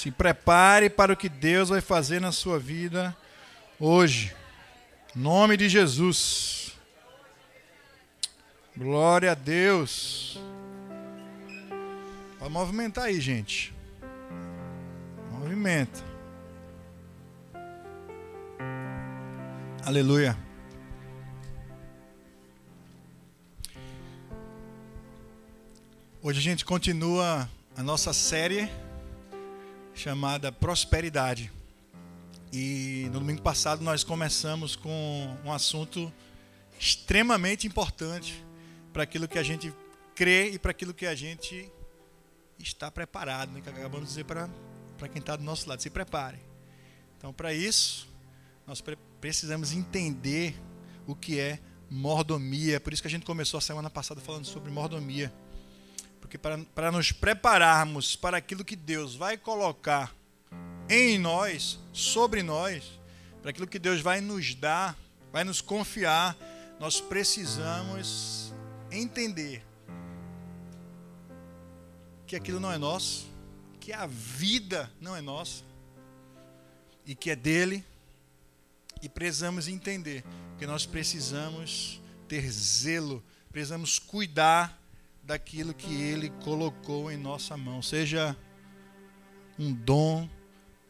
Se prepare para o que Deus vai fazer na sua vida hoje. Em nome de Jesus. Glória a Deus. Pode movimentar aí, gente. Movimenta. Aleluia. Hoje a gente continua a nossa série chamada Prosperidade. E no domingo passado nós começamos com um assunto extremamente importante para aquilo que a gente crê e para aquilo que a gente está preparado, né? que acabamos de dizer para, quem está do nosso lado, se prepare. Então, para isso, nós pre precisamos entender o que é mordomia. Por isso que a gente começou a semana passada falando sobre mordomia. Porque para, para nos prepararmos para aquilo que Deus vai colocar em nós, sobre nós, para aquilo que Deus vai nos dar, vai nos confiar, nós precisamos entender que aquilo não é nosso, que a vida não é nossa e que é dele. E precisamos entender que nós precisamos ter zelo, precisamos cuidar daquilo que Ele colocou em nossa mão, seja um dom,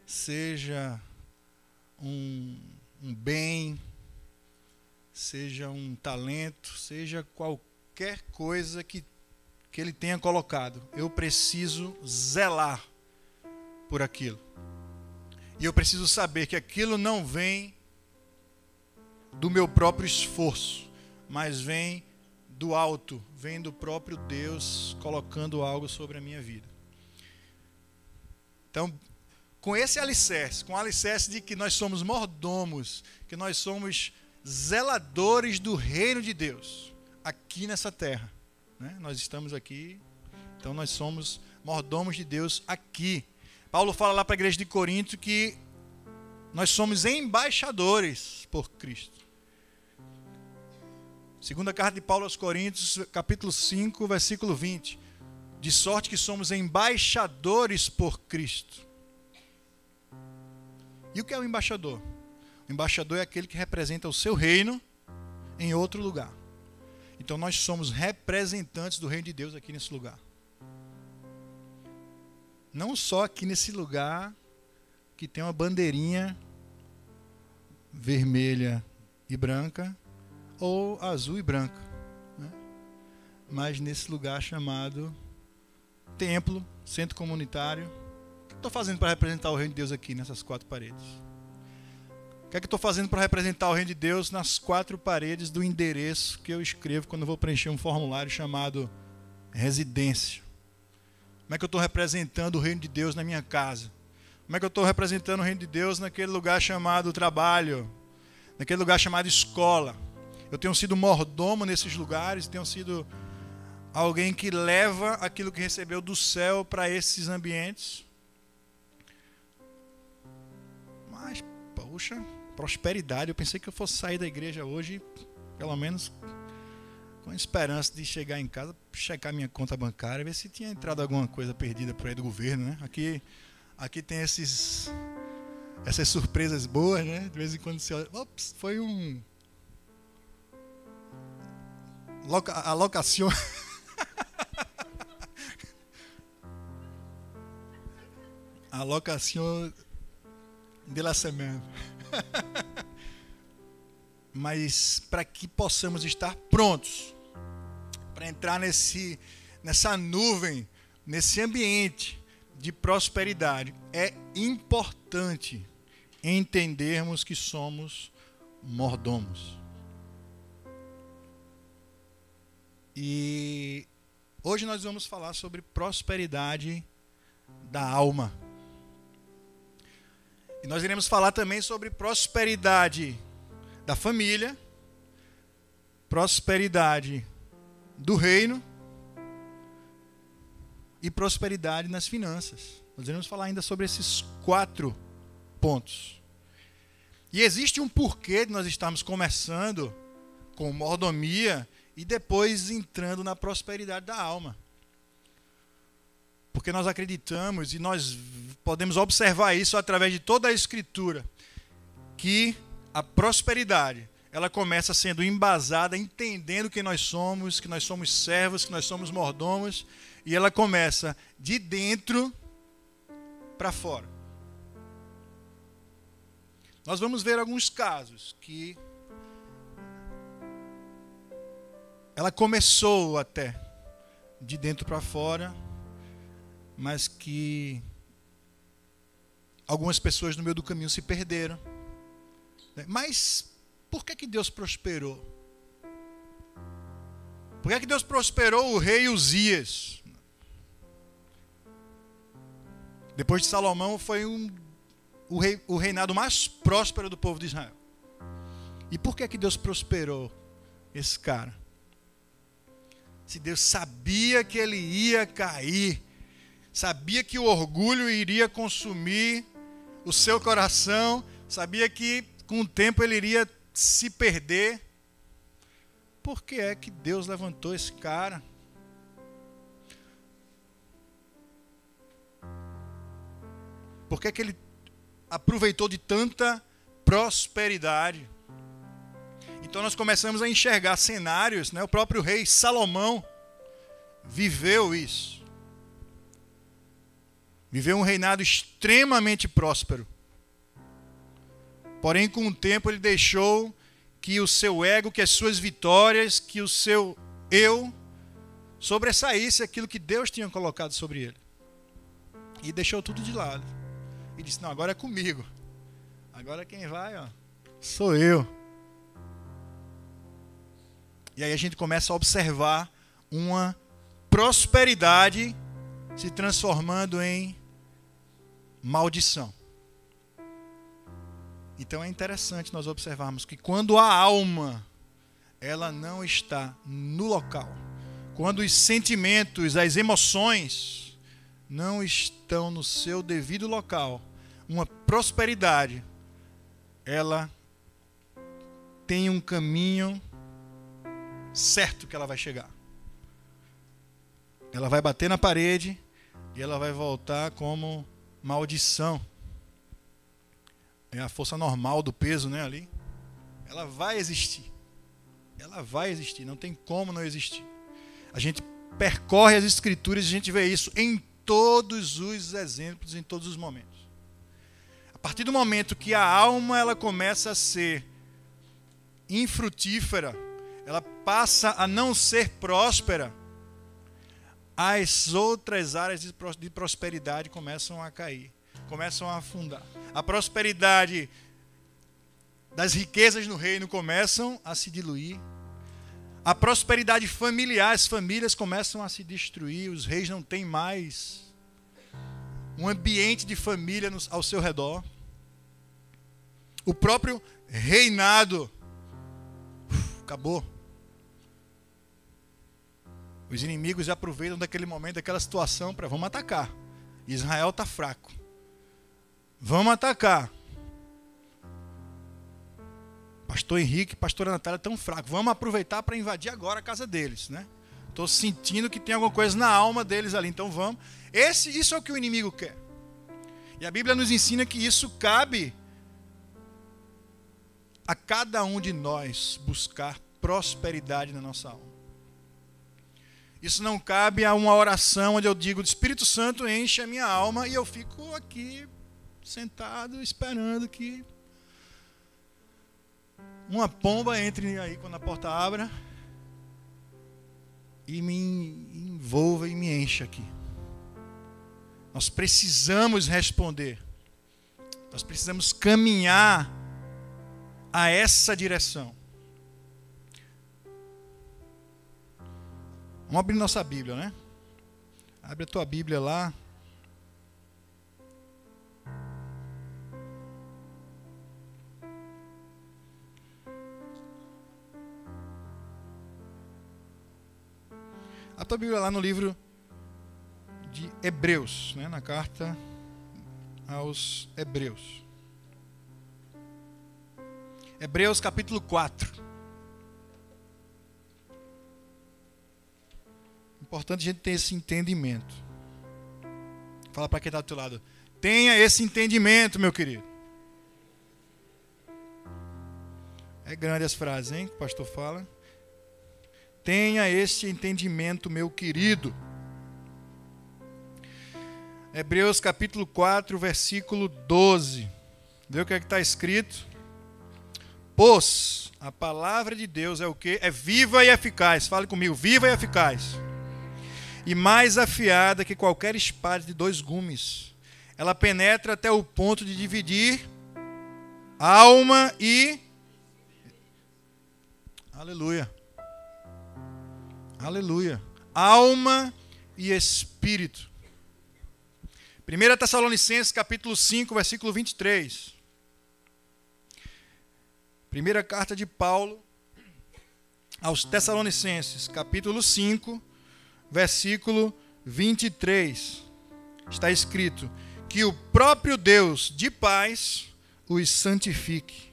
seja um, um bem, seja um talento, seja qualquer coisa que, que Ele tenha colocado. Eu preciso zelar por aquilo. E eu preciso saber que aquilo não vem do meu próprio esforço, mas vem do alto, vem do próprio Deus colocando algo sobre a minha vida. Então, com esse alicerce, com o alicerce de que nós somos mordomos, que nós somos zeladores do reino de Deus, aqui nessa terra. Né? Nós estamos aqui, então nós somos mordomos de Deus aqui. Paulo fala lá para a igreja de Corinto que nós somos embaixadores por Cristo. Segunda carta de Paulo aos Coríntios, capítulo 5, versículo 20. De sorte que somos embaixadores por Cristo. E o que é o embaixador? O embaixador é aquele que representa o seu reino em outro lugar. Então nós somos representantes do reino de Deus aqui nesse lugar. Não só aqui nesse lugar que tem uma bandeirinha vermelha e branca, ou azul e branca. Né? Mas nesse lugar chamado templo, centro comunitário. O que estou fazendo para representar o reino de Deus aqui nessas quatro paredes? O que é que estou fazendo para representar o reino de Deus nas quatro paredes do endereço que eu escrevo quando eu vou preencher um formulário chamado residência? Como é que eu estou representando o reino de Deus na minha casa? Como é que eu estou representando o reino de Deus naquele lugar chamado trabalho? Naquele lugar chamado escola? Eu tenho sido mordomo nesses lugares, tenho sido alguém que leva aquilo que recebeu do céu para esses ambientes. Mas, poxa, prosperidade. Eu pensei que eu fosse sair da igreja hoje, pelo menos com a esperança de chegar em casa, checar minha conta bancária, ver se tinha entrado alguma coisa perdida por aí do governo, né? Aqui, aqui tem esses essas surpresas boas, né? De vez em quando você olha, ops, foi um loca, alocação. alocação de la semana. Mas para que possamos estar prontos para entrar nesse, nessa nuvem, nesse ambiente de prosperidade, é importante entendermos que somos mordomos. E hoje nós vamos falar sobre prosperidade da alma. E nós iremos falar também sobre prosperidade da família, prosperidade do reino e prosperidade nas finanças. Nós iremos falar ainda sobre esses quatro pontos. E existe um porquê de nós estarmos começando com mordomia e depois entrando na prosperidade da alma. Porque nós acreditamos e nós podemos observar isso através de toda a escritura, que a prosperidade, ela começa sendo embasada, entendendo que nós somos, que nós somos servos, que nós somos mordomos, e ela começa de dentro para fora. Nós vamos ver alguns casos que ela começou até de dentro para fora, mas que algumas pessoas no meio do caminho se perderam. Mas por que, que Deus prosperou? Por que, que Deus prosperou o rei Uzias? Depois de Salomão, foi um, o, rei, o reinado mais próspero do povo de Israel. E por que, que Deus prosperou esse cara? Se Deus sabia que ele ia cair, sabia que o orgulho iria consumir o seu coração, sabia que com o tempo ele iria se perder. Por que é que Deus levantou esse cara? Por que, é que ele aproveitou de tanta prosperidade? Então nós começamos a enxergar cenários, né? o próprio rei Salomão viveu isso. Viveu um reinado extremamente próspero. Porém, com o tempo, ele deixou que o seu ego, que as suas vitórias, que o seu eu sobressaísse aquilo que Deus tinha colocado sobre ele. E deixou tudo de lado. E disse: Não, agora é comigo. Agora quem vai, ó, sou eu. E aí a gente começa a observar uma prosperidade se transformando em maldição. Então é interessante nós observarmos que quando a alma ela não está no local, quando os sentimentos, as emoções não estão no seu devido local, uma prosperidade ela tem um caminho certo que ela vai chegar. Ela vai bater na parede e ela vai voltar como maldição é a força normal do peso, né, ali. Ela vai existir. Ela vai existir, não tem como não existir. A gente percorre as escrituras e a gente vê isso em todos os exemplos, em todos os momentos. A partir do momento que a alma ela começa a ser infrutífera, passa a não ser próspera, as outras áreas de prosperidade começam a cair, começam a afundar a prosperidade das riquezas no reino começam a se diluir. A prosperidade familiar, as famílias começam a se destruir, os reis não têm mais um ambiente de família ao seu redor. O próprio reinado acabou. Os inimigos aproveitam daquele momento, daquela situação para vamos atacar. Israel está fraco. Vamos atacar. Pastor Henrique, pastora Natália tão fraco. Vamos aproveitar para invadir agora a casa deles, né? Estou sentindo que tem alguma coisa na alma deles ali, então vamos. Esse, isso é o que o inimigo quer. E a Bíblia nos ensina que isso cabe a cada um de nós buscar prosperidade na nossa alma. Isso não cabe a uma oração onde eu digo: Espírito Santo enche a minha alma e eu fico aqui sentado esperando que uma pomba entre aí quando a porta abra e me envolva e me encha aqui. Nós precisamos responder. Nós precisamos caminhar a essa direção. Vamos abrir nossa Bíblia, né? Abre a tua Bíblia lá. A tua Bíblia lá no livro de Hebreus, né, na carta aos Hebreus. Hebreus capítulo 4. Importante a gente ter esse entendimento. Fala para quem está do teu lado. Tenha esse entendimento, meu querido. É grande as frases, hein, que o pastor fala. Tenha este entendimento, meu querido. Hebreus capítulo 4, versículo 12. Vê o que é que está escrito? Pois a palavra de Deus é o que? É viva e eficaz. Fale comigo, viva e eficaz. E mais afiada que qualquer espada de dois gumes. Ela penetra até o ponto de dividir alma e. Aleluia. Aleluia. Alma e espírito 1 Tessalonicenses capítulo 5, versículo 23. Primeira carta de Paulo aos Tessalonicenses, capítulo 5, versículo 23. Está escrito: Que o próprio Deus de paz os santifique,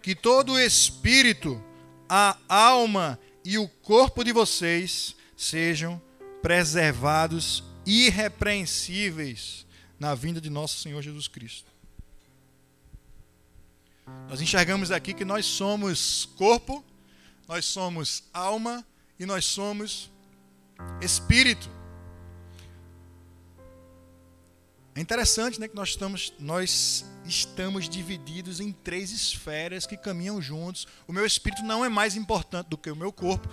que todo o espírito, a alma e o corpo de vocês sejam preservados irrepreensíveis na vinda de nosso Senhor Jesus Cristo. Nós enxergamos aqui que nós somos corpo, nós somos alma e nós somos espírito. É interessante né, que nós estamos, nós estamos divididos em três esferas que caminham juntos. O meu espírito não é mais importante do que o meu corpo,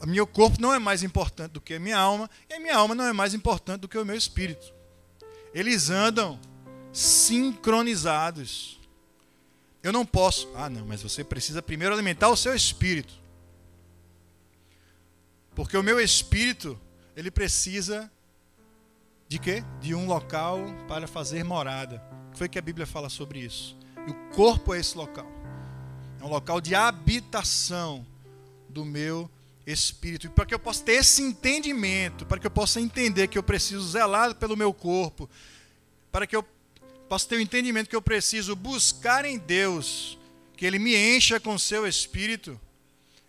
o meu corpo não é mais importante do que a minha alma, e a minha alma não é mais importante do que o meu espírito. Eles andam sincronizados. Eu não posso. Ah, não, mas você precisa primeiro alimentar o seu espírito. Porque o meu espírito, ele precisa de quê? De um local para fazer morada. O que foi que a Bíblia fala sobre isso? E o corpo é esse local. É um local de habitação do meu espírito. E para que eu possa ter esse entendimento, para que eu possa entender que eu preciso zelar pelo meu corpo, para que eu possa ter o entendimento que eu preciso buscar em Deus, que Ele me encha com seu espírito,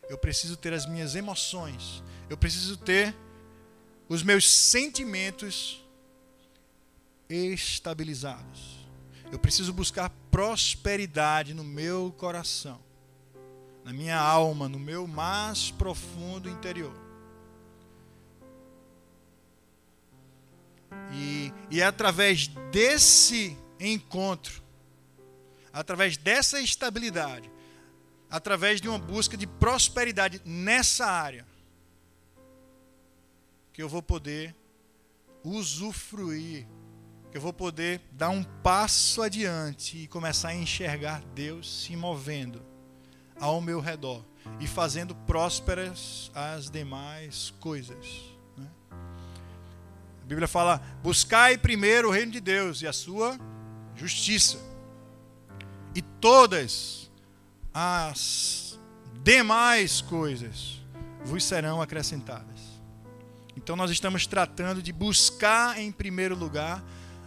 eu preciso ter as minhas emoções, eu preciso ter os meus sentimentos estabilizados. Eu preciso buscar prosperidade no meu coração na minha alma, no meu mais profundo interior. E, e é através desse encontro, através dessa estabilidade, através de uma busca de prosperidade nessa área, que eu vou poder usufruir, que eu vou poder dar um passo adiante e começar a enxergar Deus se movendo ao meu redor e fazendo prósperas as demais coisas. Né? A Bíblia fala: buscai primeiro o reino de Deus e a sua justiça, e todas as demais coisas vos serão acrescentadas. Então nós estamos tratando de buscar em primeiro lugar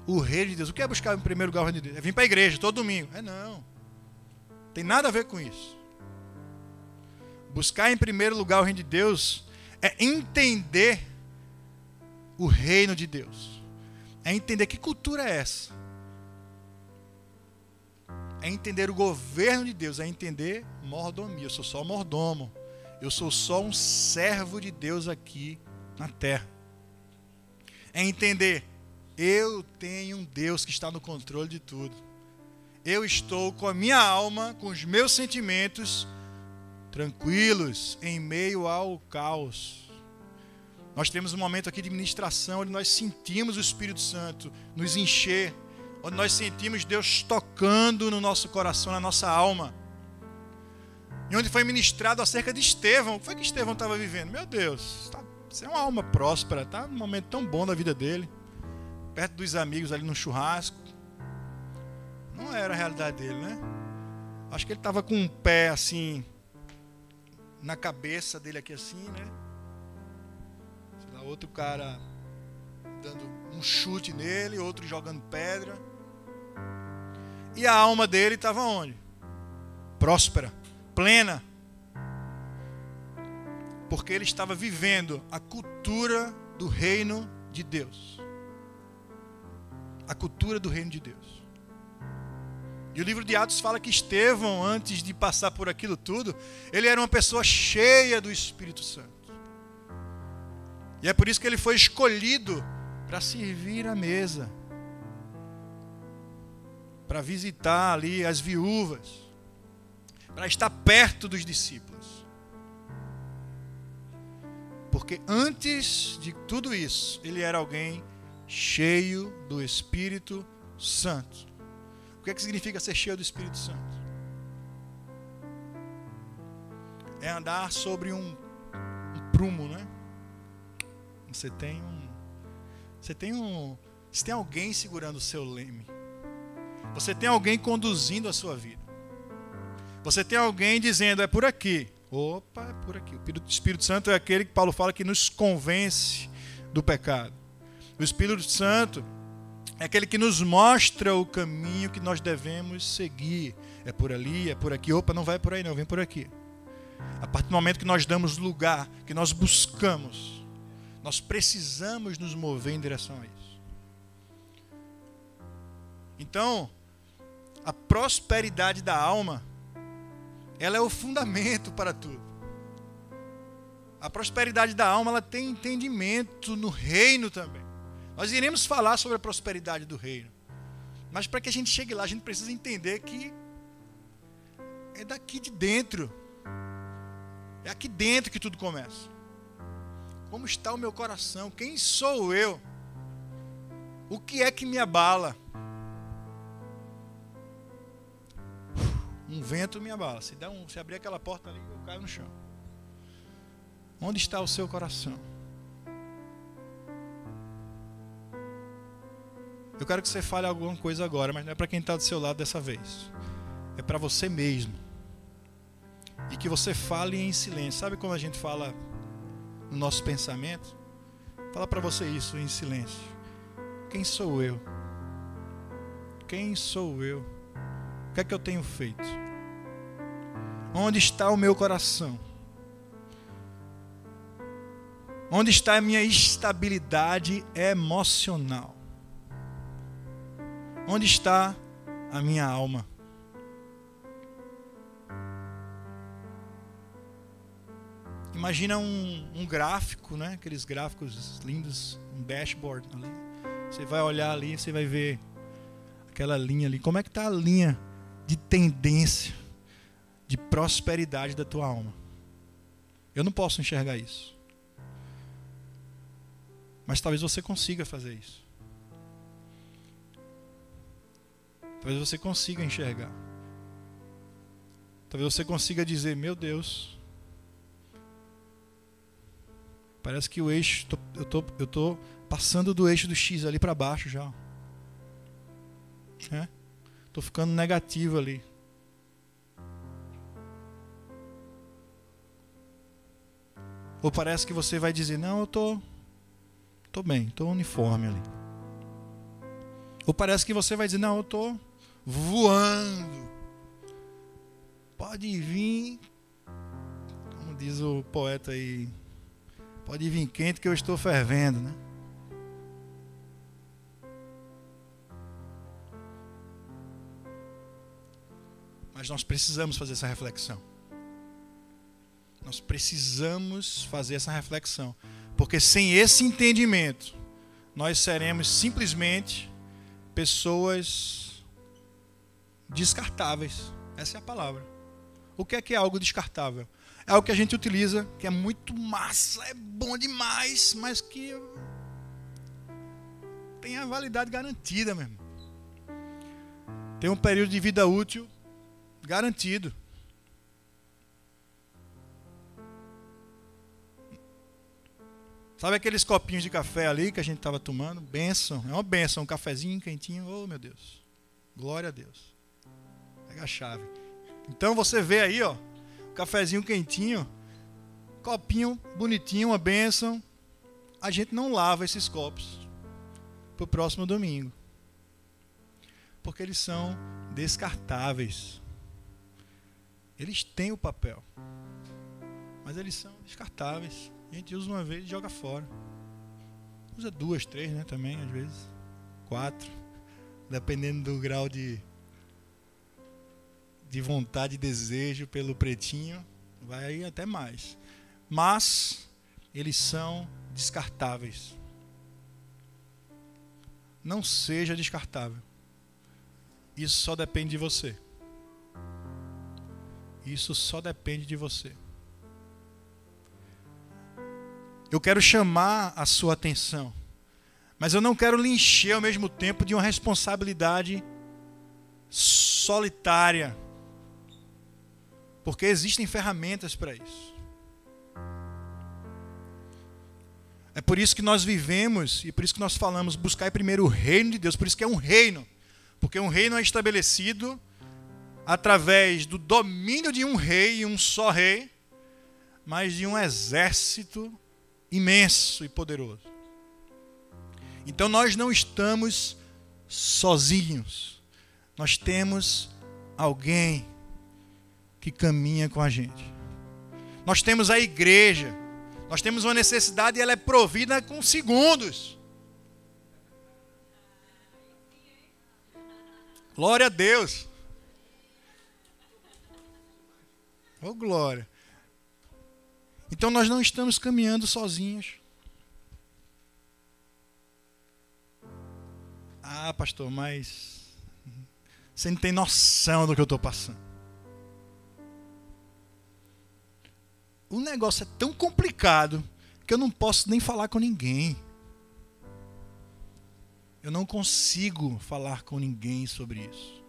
o reino de Deus. O que é buscar em primeiro lugar o reino de Deus? É vir para a igreja todo domingo. É não. Tem nada a ver com isso. Buscar em primeiro lugar o reino de Deus é entender o reino de Deus. É entender que cultura é essa. É entender o governo de Deus, é entender mordomia. Eu sou só mordomo. Eu sou só um servo de Deus aqui na terra. É entender eu tenho um Deus que está no controle de tudo. Eu estou com a minha alma, com os meus sentimentos tranquilos em meio ao caos. Nós temos um momento aqui de ministração onde nós sentimos o Espírito Santo nos encher, onde nós sentimos Deus tocando no nosso coração, na nossa alma. E onde foi ministrado acerca de Estevão. O que foi que Estevão estava vivendo? Meu Deus, tá, você é uma alma próspera, tá num momento tão bom da vida dele, perto dos amigos ali no churrasco. Não era a realidade dele, né? Acho que ele estava com um pé assim na cabeça dele aqui assim, né? Sei lá, outro cara dando um chute nele, outro jogando pedra. E a alma dele estava onde? Próspera, plena. Porque ele estava vivendo a cultura do reino de Deus. A cultura do reino de Deus. E o livro de Atos fala que Estevão, antes de passar por aquilo tudo, ele era uma pessoa cheia do Espírito Santo. E é por isso que ele foi escolhido para servir a mesa, para visitar ali as viúvas, para estar perto dos discípulos. Porque antes de tudo isso, ele era alguém cheio do Espírito Santo. O que, é que significa ser cheio do Espírito Santo? É andar sobre um, um prumo, né? Você tem um. Você tem um. Você tem alguém segurando o seu leme. Você tem alguém conduzindo a sua vida. Você tem alguém dizendo, é por aqui. Opa, é por aqui. O Espírito Santo é aquele que Paulo fala que nos convence do pecado. O Espírito Santo é aquele que nos mostra o caminho que nós devemos seguir. É por ali, é por aqui. Opa, não vai por aí não, vem por aqui. A partir do momento que nós damos lugar, que nós buscamos, nós precisamos nos mover em direção a isso. Então, a prosperidade da alma, ela é o fundamento para tudo. A prosperidade da alma, ela tem entendimento no reino também. Nós iremos falar sobre a prosperidade do reino. Mas para que a gente chegue lá, a gente precisa entender que é daqui de dentro. É aqui dentro que tudo começa. Como está o meu coração? Quem sou eu? O que é que me abala? Um vento me abala. Se, dá um, se abrir aquela porta ali, eu caio no chão. Onde está o seu coração? Eu quero que você fale alguma coisa agora, mas não é para quem está do seu lado dessa vez. É para você mesmo. E que você fale em silêncio. Sabe como a gente fala no nosso pensamento? Fala para você isso em silêncio. Quem sou eu? Quem sou eu? O que é que eu tenho feito? Onde está o meu coração? Onde está a minha estabilidade emocional? Onde está a minha alma? Imagina um, um, gráfico, né? Aqueles gráficos lindos, um dashboard ali. Você vai olhar ali, você vai ver aquela linha ali. Como é que está a linha de tendência, de prosperidade da tua alma? Eu não posso enxergar isso. Mas talvez você consiga fazer isso. Talvez você consiga enxergar. Talvez você consiga dizer: Meu Deus, parece que o eixo, eu tô, eu tô passando do eixo do X ali para baixo já. É? Tô ficando negativo ali. Ou parece que você vai dizer: Não, eu tô, tô bem, tô uniforme ali. Ou parece que você vai dizer: Não, eu tô voando. Pode vir, como diz o poeta aí, pode vir quente que eu estou fervendo, né? Mas nós precisamos fazer essa reflexão. Nós precisamos fazer essa reflexão. Porque sem esse entendimento, nós seremos simplesmente pessoas descartáveis. Essa é a palavra. O que é que é algo descartável? É algo que a gente utiliza, que é muito massa, é bom demais, mas que tem a validade garantida mesmo. Tem um período de vida útil garantido. Sabe aqueles copinhos de café ali que a gente estava tomando? Benção, é uma benção, um cafezinho quentinho. Oh, meu Deus. Glória a Deus. Pega a chave. Então você vê aí, ó, cafezinho quentinho, copinho bonitinho, uma bênção. A gente não lava esses copos para o próximo domingo. Porque eles são descartáveis. Eles têm o papel. Mas eles são descartáveis. A gente usa uma vez e joga fora. Usa duas, três, né? Também, às vezes. Quatro. dependendo do grau de, de vontade e desejo pelo pretinho, vai até mais. Mas eles são descartáveis. Não seja descartável. Isso só depende de você. Isso só depende de você. Eu quero chamar a sua atenção, mas eu não quero lhe encher ao mesmo tempo de uma responsabilidade solitária, porque existem ferramentas para isso. É por isso que nós vivemos e por isso que nós falamos buscar primeiro o reino de Deus, por isso que é um reino. Porque um reino é estabelecido através do domínio de um rei, um só rei, mas de um exército imenso e poderoso. Então nós não estamos sozinhos. Nós temos alguém que caminha com a gente. Nós temos a igreja nós temos uma necessidade e ela é provida com segundos. Glória a Deus. Oh, glória. Então nós não estamos caminhando sozinhos. Ah, pastor, mas você não tem noção do que eu estou passando. o negócio é tão complicado que eu não posso nem falar com ninguém. Eu não consigo falar com ninguém sobre isso.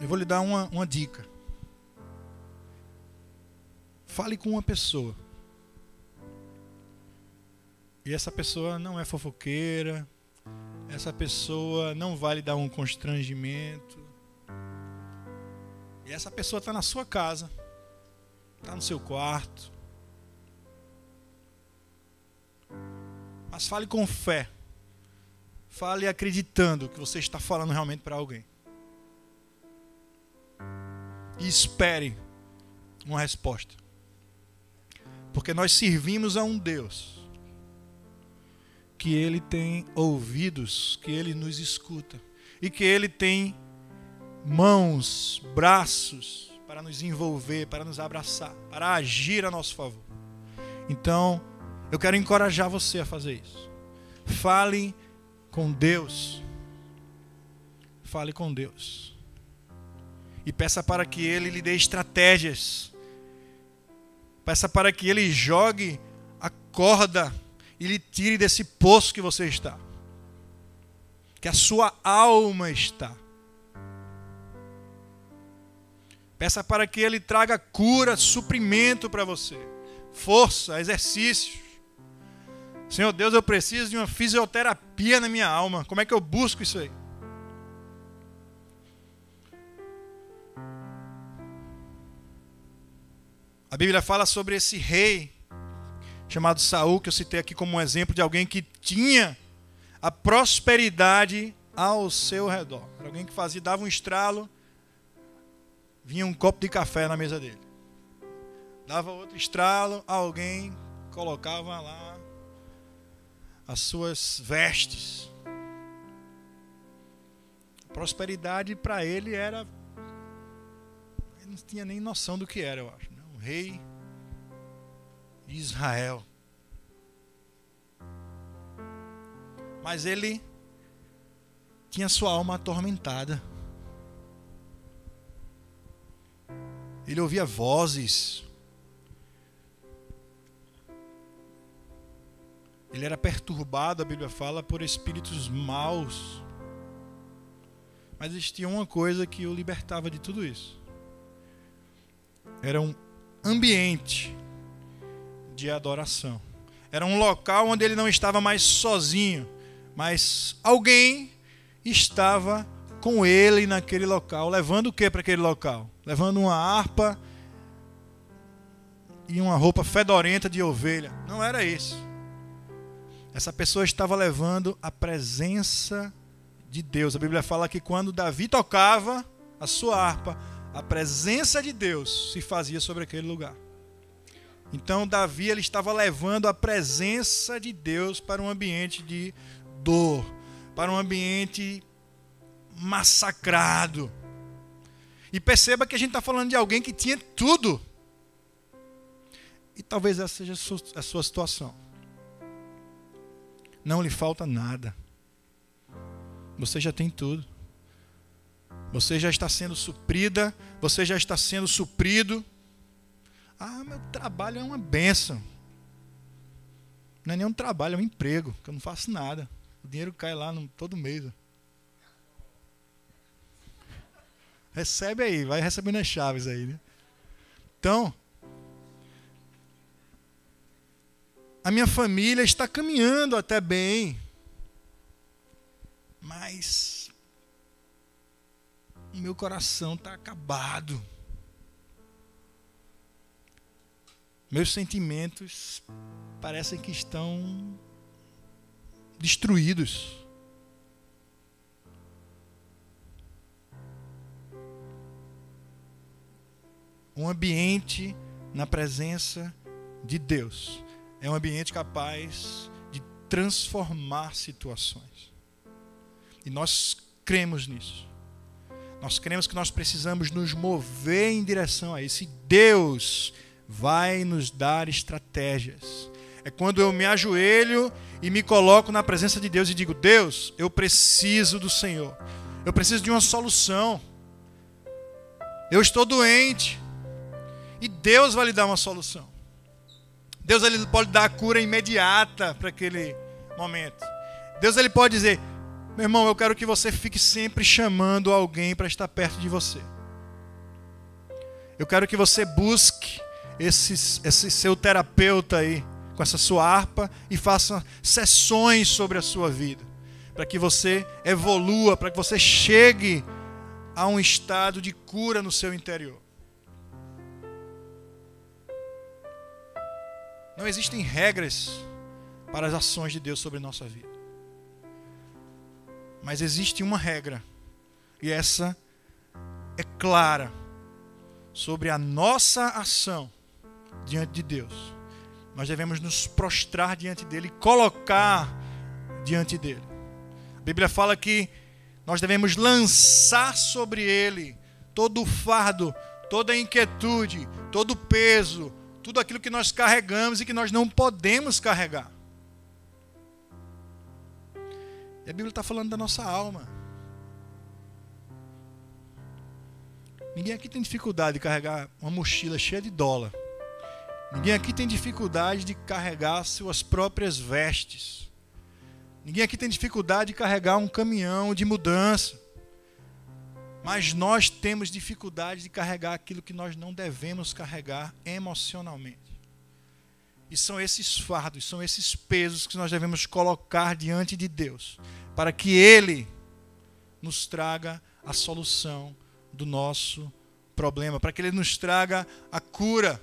Eu vou lhe dar uma, uma dica. Fale com uma pessoa. E essa pessoa não é fofoqueira, essa pessoa não vai lhe dar um constrangimento. E essa pessoa está na sua casa, está no seu quarto. Mas fale com fé. Fale acreditando que você está falando realmente para alguém. E espere uma resposta. Porque nós servimos a um Deus que ele tem ouvidos, que ele nos escuta e que ele tem mãos, braços para nos envolver, para nos abraçar, para agir a nosso favor. Então, eu quero encorajar você a fazer isso. Fale com Deus. Fale com Deus. E peça para que Ele lhe dê estratégias. Peça para que Ele jogue a corda e lhe tire desse poço que você está. Que a sua alma está. Peça para que ele traga cura, suprimento para você, força, exercícios. Senhor Deus, eu preciso de uma fisioterapia na minha alma. Como é que eu busco isso aí? A Bíblia fala sobre esse rei chamado Saul, que eu citei aqui como um exemplo de alguém que tinha a prosperidade ao seu redor. Era alguém que fazia, dava um estralo, vinha um copo de café na mesa dele. Dava outro estralo, alguém colocava lá as suas vestes. prosperidade para ele era. Ele não tinha nem noção do que era, eu acho. Né? Rei Israel. Mas ele tinha sua alma atormentada. Ele ouvia vozes. Ele era perturbado, a Bíblia fala, por espíritos maus. Mas existia uma coisa que o libertava de tudo isso. Era um ambiente de adoração. Era um local onde ele não estava mais sozinho, mas alguém estava com ele naquele local, levando o que para aquele local? Levando uma harpa e uma roupa fedorenta de ovelha. Não era isso. Essa pessoa estava levando a presença de Deus. A Bíblia fala que quando Davi tocava a sua harpa, a presença de Deus se fazia sobre aquele lugar. Então Davi ele estava levando a presença de Deus para um ambiente de dor, para um ambiente massacrado. E perceba que a gente está falando de alguém que tinha tudo. E talvez essa seja a sua situação. Não lhe falta nada. Você já tem tudo. Você já está sendo suprida, você já está sendo suprido. Ah, meu trabalho é uma benção. Não é nem um trabalho, é um emprego, que eu não faço nada. O dinheiro cai lá no, todo mês. Recebe aí, vai recebendo as chaves aí, né? Então, a minha família está caminhando até bem, mas meu coração está acabado. Meus sentimentos parecem que estão destruídos. Um ambiente na presença de Deus é um ambiente capaz de transformar situações. E nós cremos nisso. Nós cremos que nós precisamos nos mover em direção a isso. E Deus vai nos dar estratégias. É quando eu me ajoelho e me coloco na presença de Deus e digo: Deus, eu preciso do Senhor. Eu preciso de uma solução. Eu estou doente. E Deus vai lhe dar uma solução. Deus ele pode dar a cura imediata para aquele momento. Deus ele pode dizer: meu irmão, eu quero que você fique sempre chamando alguém para estar perto de você. Eu quero que você busque esse, esse seu terapeuta aí, com essa sua harpa, e faça sessões sobre a sua vida, para que você evolua, para que você chegue a um estado de cura no seu interior. Não existem regras para as ações de Deus sobre nossa vida. Mas existe uma regra, e essa é clara, sobre a nossa ação diante de Deus. Nós devemos nos prostrar diante dele colocar diante dele. A Bíblia fala que nós devemos lançar sobre ele todo o fardo, toda a inquietude, todo o peso, tudo aquilo que nós carregamos e que nós não podemos carregar. E a Bíblia está falando da nossa alma. Ninguém aqui tem dificuldade de carregar uma mochila cheia de dólar. Ninguém aqui tem dificuldade de carregar suas próprias vestes. Ninguém aqui tem dificuldade de carregar um caminhão de mudança. Mas nós temos dificuldade de carregar aquilo que nós não devemos carregar emocionalmente. E são esses fardos, são esses pesos que nós devemos colocar diante de Deus, para que Ele nos traga a solução do nosso problema, para que Ele nos traga a cura.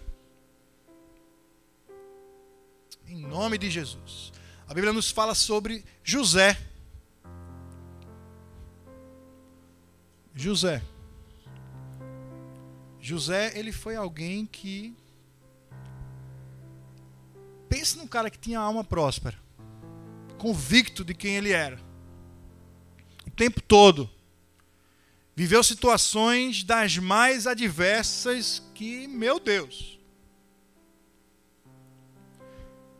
Em nome de Jesus. A Bíblia nos fala sobre José. José. José, ele foi alguém que. Pense num cara que tinha alma próspera, convicto de quem ele era, o tempo todo. Viveu situações das mais adversas que, meu Deus.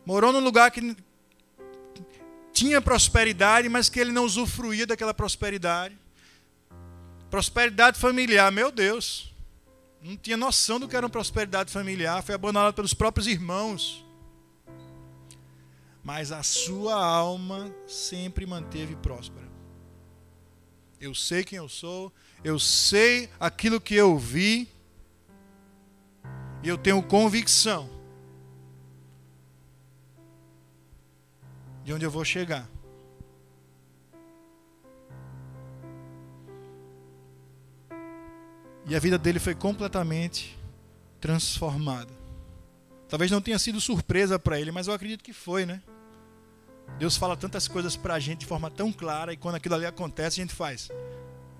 Morou num lugar que tinha prosperidade, mas que ele não usufruía daquela prosperidade. Prosperidade familiar, meu Deus. Não tinha noção do que era uma prosperidade familiar, foi abandonado pelos próprios irmãos. Mas a sua alma sempre manteve próspera. Eu sei quem eu sou, eu sei aquilo que eu vi, e eu tenho convicção de onde eu vou chegar. E a vida dele foi completamente transformada. Talvez não tenha sido surpresa para ele, mas eu acredito que foi, né? Deus fala tantas coisas para a gente de forma tão clara e quando aquilo ali acontece a gente faz,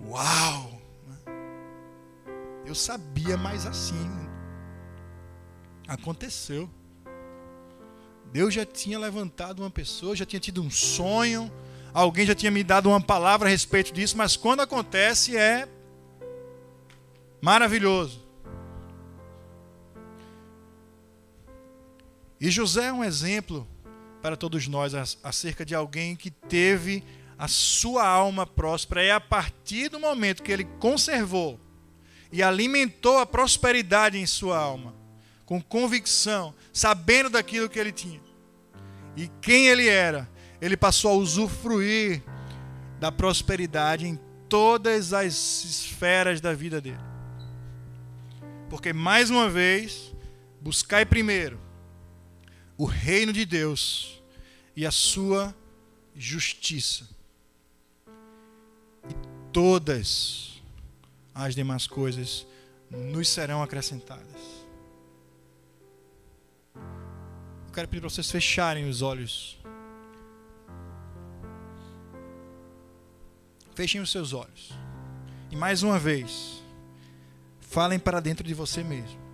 uau! Eu sabia, mas assim aconteceu. Deus já tinha levantado uma pessoa, já tinha tido um sonho, alguém já tinha me dado uma palavra a respeito disso, mas quando acontece é maravilhoso. E José é um exemplo para todos nós acerca de alguém que teve a sua alma próspera. É a partir do momento que ele conservou e alimentou a prosperidade em sua alma, com convicção, sabendo daquilo que ele tinha e quem ele era, ele passou a usufruir da prosperidade em todas as esferas da vida dele. Porque, mais uma vez, buscai primeiro o reino de Deus e a sua justiça. E todas as demais coisas nos serão acrescentadas. Eu quero pedir para vocês fecharem os olhos. Fechem os seus olhos. E mais uma vez, falem para dentro de você mesmo.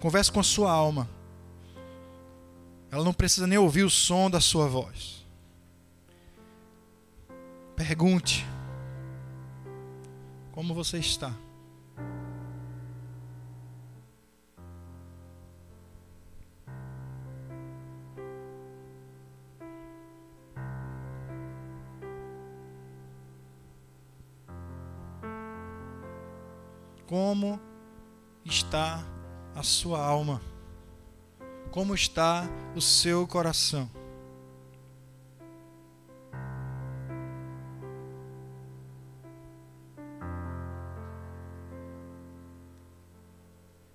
Converse com a sua alma. Ela não precisa nem ouvir o som da sua voz. Pergunte: Como você está? como está a sua alma, como está o seu coração.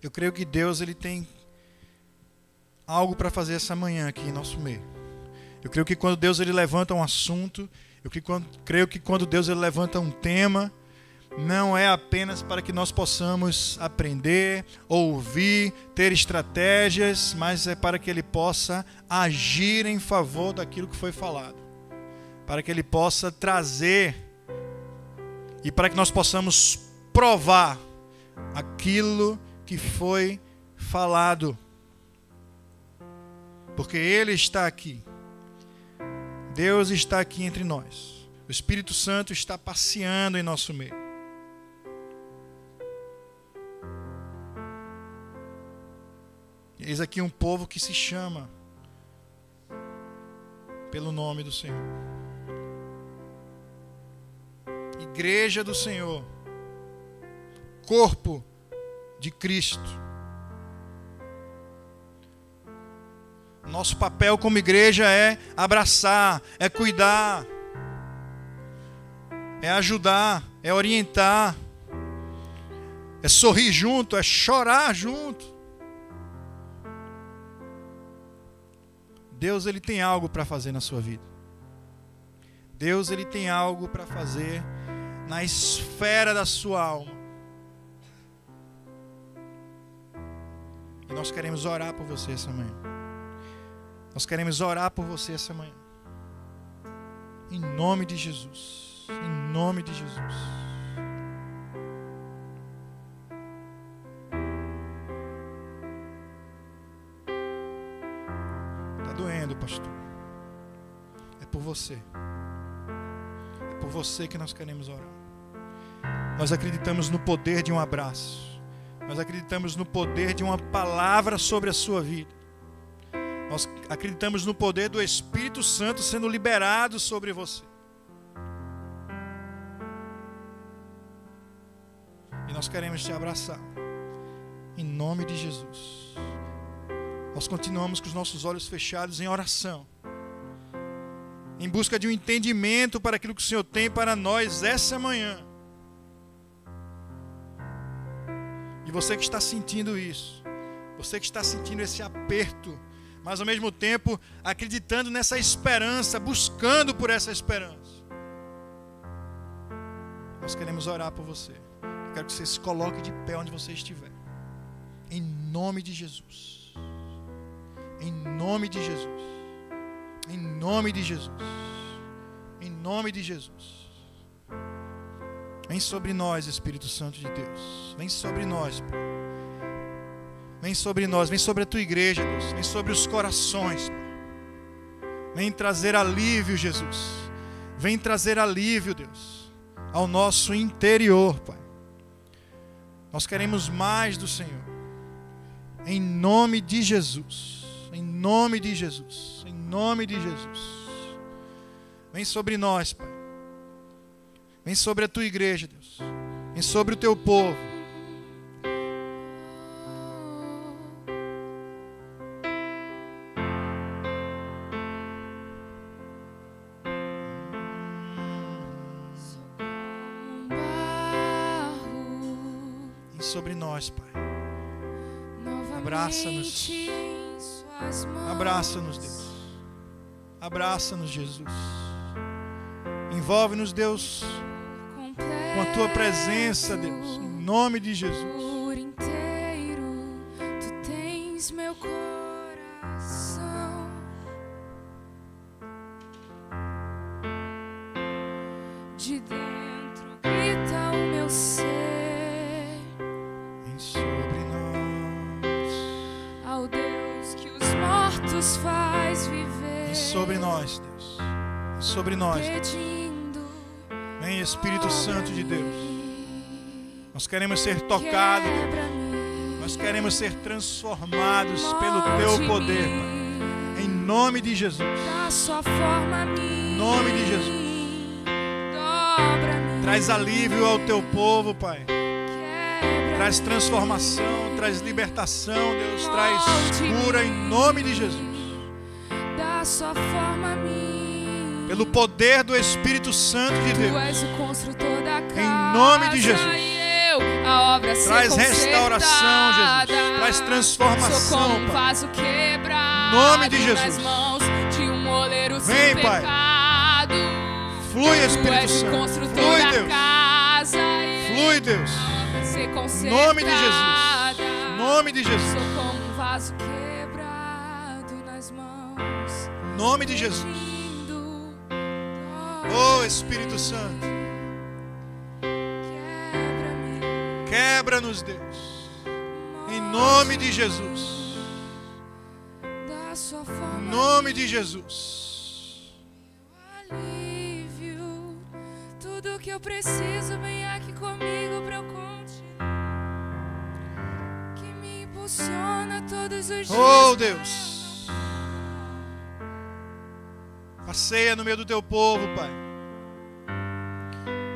Eu creio que Deus ele tem algo para fazer essa manhã aqui em nosso meio. Eu creio que quando Deus ele levanta um assunto, eu creio que quando Deus ele levanta um tema, não é apenas para que nós possamos aprender, ouvir, ter estratégias, mas é para que Ele possa agir em favor daquilo que foi falado, para que Ele possa trazer e para que nós possamos provar aquilo que foi falado, porque Ele está aqui, Deus está aqui entre nós, o Espírito Santo está passeando em nosso meio. Eis aqui um povo que se chama pelo nome do Senhor. Igreja do Senhor. Corpo de Cristo. Nosso papel como igreja é abraçar, é cuidar, é ajudar, é orientar, é sorrir junto, é chorar junto. Deus ele tem algo para fazer na sua vida. Deus ele tem algo para fazer na esfera da sua alma. E nós queremos orar por você essa manhã. Nós queremos orar por você essa manhã. Em nome de Jesus. Em nome de Jesus. Pastor. É por você. É por você que nós queremos orar. Nós acreditamos no poder de um abraço. Nós acreditamos no poder de uma palavra sobre a sua vida. Nós acreditamos no poder do Espírito Santo sendo liberado sobre você. E nós queremos te abraçar. Em nome de Jesus. Nós continuamos com os nossos olhos fechados em oração, em busca de um entendimento para aquilo que o Senhor tem para nós essa manhã. E você que está sentindo isso, você que está sentindo esse aperto, mas ao mesmo tempo acreditando nessa esperança, buscando por essa esperança. Nós queremos orar por você. Eu quero que você se coloque de pé onde você estiver. Em nome de Jesus. Em nome de Jesus. Em nome de Jesus. Em nome de Jesus. Vem sobre nós, Espírito Santo de Deus. Vem sobre nós, Pai. Vem sobre nós, vem sobre a tua igreja, Deus. Vem sobre os corações. Vem trazer alívio, Jesus. Vem trazer alívio, Deus, ao nosso interior, Pai. Nós queremos mais do Senhor. Em nome de Jesus. Em nome de Jesus. Em nome de Jesus. Vem sobre nós, Pai. Vem sobre a tua igreja, Deus. Vem sobre o teu povo. Vem sobre nós, Pai. Abraça-nos. Abraça-nos, Deus. Abraça-nos, Jesus. Envolve-nos, Deus, com a tua presença, Deus, em nome de Jesus. Inteiro, tu tens meu coração. Nós. Vem, Espírito Santo de Deus. Nós queremos ser tocados, Deus. Nós queremos ser transformados pelo teu poder, Pai. Em nome de Jesus. Em nome de Jesus. Traz alívio ao teu povo, Pai. Traz transformação, traz libertação, Deus. Traz cura em nome de Jesus. Da sua forma a mim. Pelo poder do Espírito Santo de Deus. casa. nome de Jesus. Traz restauração. Jesus. Traz Sou transformação, como Pai. vaso quebrado. Nome de Jesus. mãos de um oleiro Vem, Pai. Flui, Espírito Santo. Flui, Deus. Flui, Deus. Em nome de Jesus. Em nome de Jesus. Sou como um vaso quebrado nas mãos. Em nome de Jesus. Oh, Espírito Santo. Quebra-nos, Deus. Em nome de Jesus. Em nome de Jesus. alívio. Tudo que eu preciso vem aqui comigo pra eu continuar. Que me impulsiona todos os dias. Oh, Deus. Passeia no meio do teu povo, Pai.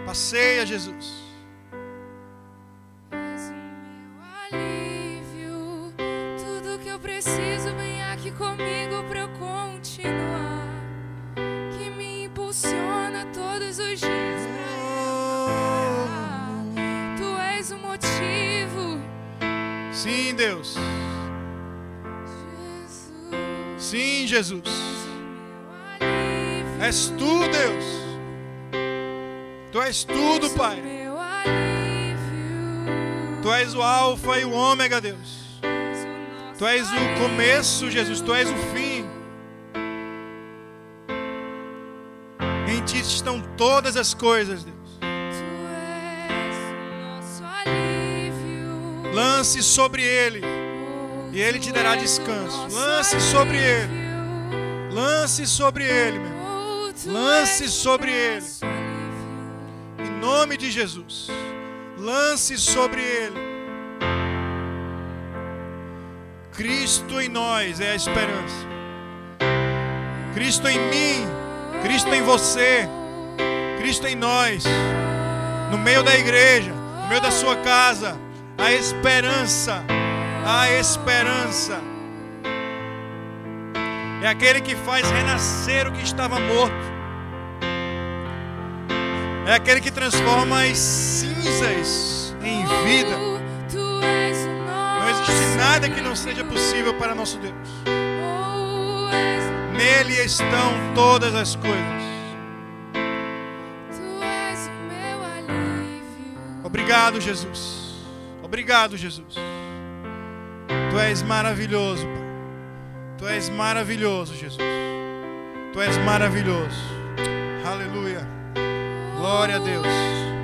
Passeia, Jesus. És o meu alívio. Tudo que eu preciso vem aqui comigo pra eu continuar. Que me impulsiona todos os dias pra eu Tu és o motivo, Sim, Deus. Jesus. Sim, Jesus. És tu, Deus. Tu és tudo, Pai. Tu és o Alfa e o Ômega, Deus. Tu és o começo, Jesus. Tu és o fim. Em ti estão todas as coisas, Deus. Tu és o nosso alívio. Lance sobre ele. E ele te dará descanso. Lance sobre ele. Lance sobre ele, meu. Lance sobre ele. Em nome de Jesus. Lance sobre ele. Cristo em nós é a esperança. Cristo em mim. Cristo em você. Cristo em nós. No meio da igreja. No meio da sua casa. A esperança. A esperança. É aquele que faz renascer o que estava morto. É aquele que transforma as cinzas em vida. Não existe nada que não seja possível para nosso Deus. Nele estão todas as coisas. Obrigado, Jesus. Obrigado, Jesus. Tu és maravilhoso, Pai. Tu és maravilhoso, Jesus. Tu és maravilhoso. Aleluia. Glória a Deus.